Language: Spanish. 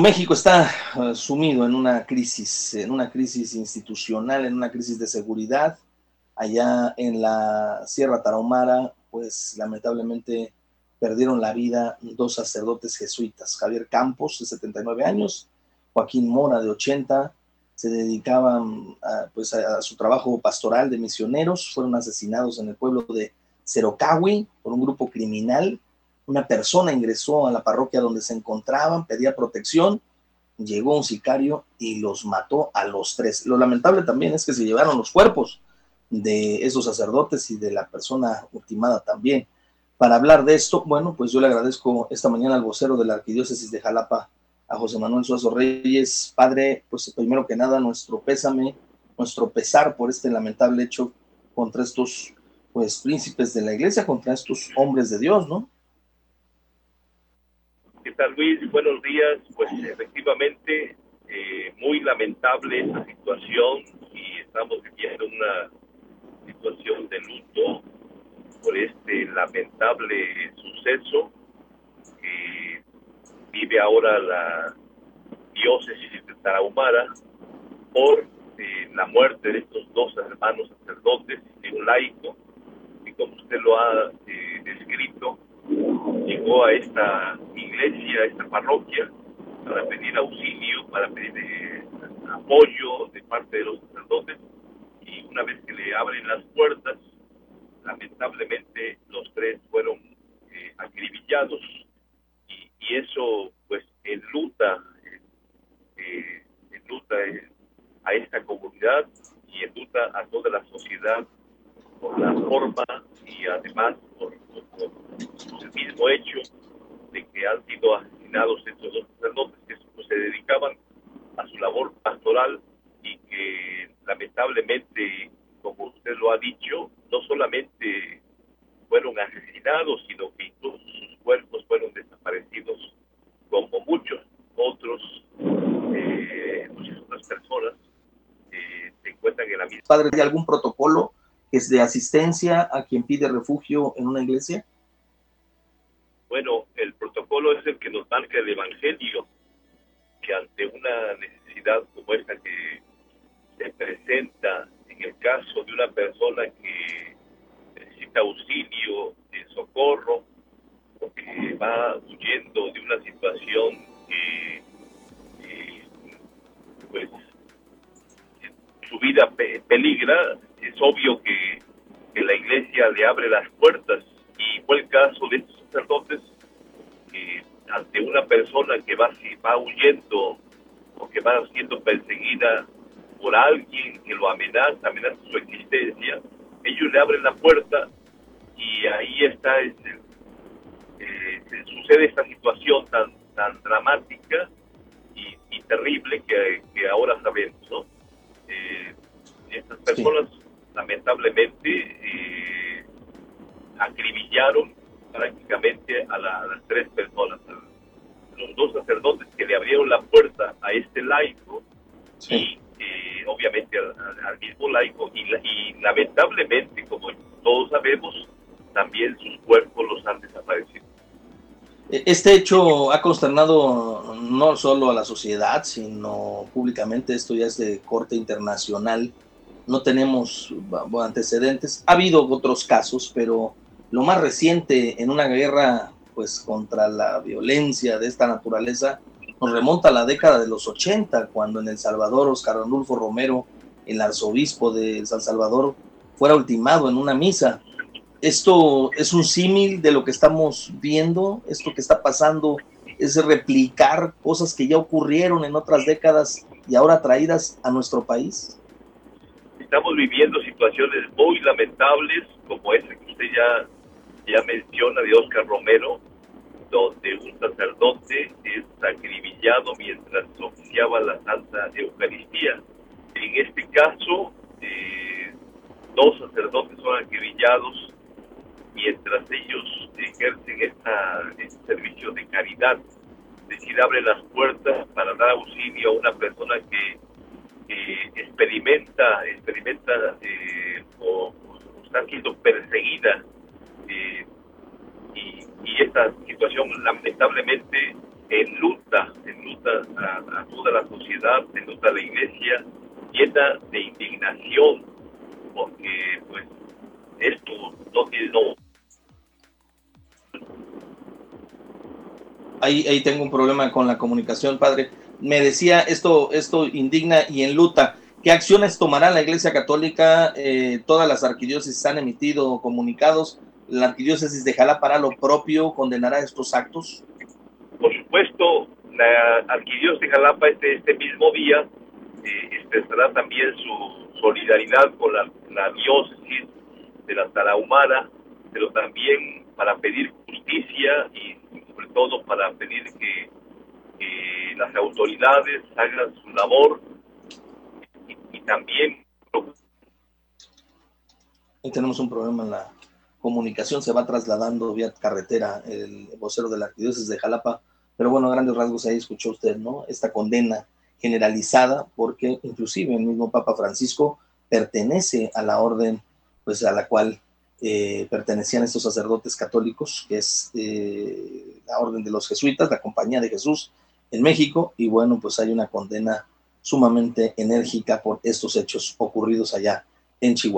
México está uh, sumido en una crisis, en una crisis institucional, en una crisis de seguridad. Allá en la Sierra Tarahumara, pues lamentablemente perdieron la vida dos sacerdotes jesuitas, Javier Campos, de 79 años, Joaquín Mora, de 80, se dedicaban a, pues, a, su trabajo pastoral de misioneros, fueron asesinados en el pueblo de Cerocahui por un grupo criminal una persona ingresó a la parroquia donde se encontraban, pedía protección, llegó un sicario y los mató a los tres. Lo lamentable también es que se llevaron los cuerpos de esos sacerdotes y de la persona ultimada también. Para hablar de esto, bueno, pues yo le agradezco esta mañana al vocero de la Arquidiócesis de Jalapa, a José Manuel Suazo Reyes. Padre, pues primero que nada, nuestro pésame, nuestro pesar por este lamentable hecho contra estos, pues, príncipes de la iglesia, contra estos hombres de Dios, ¿no? ¿Qué tal Luis? Buenos días. Pues efectivamente, eh, muy lamentable esta situación y estamos viviendo una situación de luto por este lamentable suceso que vive ahora la diócesis de Tarahumara por eh, la muerte de estos dos hermanos sacerdotes y un laico, y como usted lo ha eh, descrito, llegó a esta iglesia, esta parroquia, para pedir auxilio, para pedir eh, apoyo de parte de los sacerdotes. Y una vez que le abren las puertas, lamentablemente los tres fueron eh, acribillados. Y, y, eso pues enluta, eh, enluta a esta comunidad y enluta a toda la sociedad por la forma y además por, el mismo hecho de que han sido asesinados estos dos sacerdotes que se dedicaban a su labor pastoral y que lamentablemente, como usted lo ha dicho, no solamente fueron asesinados, sino que incluso sus cuerpos fueron desaparecidos, como muchos otros, eh, muchas otras personas eh, se encuentran en la misma. Padre, ¿hay algún protocolo es de asistencia a quien pide refugio en una iglesia? Bueno, el protocolo es el que nos marca el Evangelio, que ante una necesidad como esta que se presenta en el caso de una persona que necesita auxilio, de socorro, o que va huyendo de una situación que, pues su vida peligra, es obvio que, la iglesia le abre las puertas y fue el caso de estos sacerdotes ante una persona que va, va huyendo o que va siendo perseguida por alguien que lo amenaza, amenaza su existencia, ellos le abren la puerta y ahí está este, eh, sucede esta situación tan tan dramática y, terrible que, que, ahora sabemos, ¿no? Eh, estas personas lamentablemente eh, acribillaron prácticamente a, las tres personas, los dos sacerdotes que le abrieron la puerta a este laico y eh, obviamente al, mismo laico y, y lamentablemente, como todos sabemos, también sus cuerpos los han desaparecido. Este hecho ha consternado no solo a la sociedad, sino públicamente, esto ya es de corte internacional no tenemos antecedentes. Ha habido otros casos, pero lo más reciente en una guerra pues contra la violencia de esta naturaleza nos remonta a la década de los 80, cuando en El Salvador Oscar Arnulfo Romero, el arzobispo de San Salvador, fuera ultimado en una misa. Esto es un símil de lo que estamos viendo, esto que está pasando es replicar cosas que ya ocurrieron en otras décadas y ahora traídas a nuestro país estamos viviendo situaciones muy lamentables, como esa que usted ya, ya menciona de Oscar Romero, donde un sacerdote es acribillado mientras oficiaba la Santa Eucaristía. En este caso, eh, dos sacerdotes son acribillados mientras ellos ejercen esta, este servicio de caridad, es decir, abren las puertas para dar auxilio a una persona que experimenta, experimenta eh, o, está siendo perseguida y, esta situación lamentablemente enluta, enluta a, a toda la sociedad, enluta a la iglesia, llena de indignación, porque pues esto no tiene no. Ahí, ahí tengo un problema con la comunicación, padre. Me decía, esto, esto indigna y enluta. ¿Qué acciones tomará la Iglesia Católica? Eh, todas las arquidiócesis han emitido comunicados. ¿La arquidiócesis de Jalapa hará lo propio? ¿Condenará estos actos? Por supuesto, la arquidiócesis de Jalapa este, este mismo día eh, expresará también su solidaridad con la, la diócesis de la Tarahumara, pero también para pedir justicia y sobre todo para pedir que, que las autoridades hagan su labor y, y también Ahí tenemos un problema en la comunicación, se va trasladando vía carretera el vocero de la arquidiócesis de Jalapa, pero bueno, a grandes rasgos ahí escuchó usted, ¿no? Esta condena generalizada, porque inclusive el mismo Papa Francisco pertenece a la orden, pues a la cual eh, pertenecían estos sacerdotes católicos, que es eh, la orden de los jesuitas, la Compañía de Jesús en México, y bueno, pues hay una condena sumamente enérgica por estos hechos ocurridos allá en Chihuahua.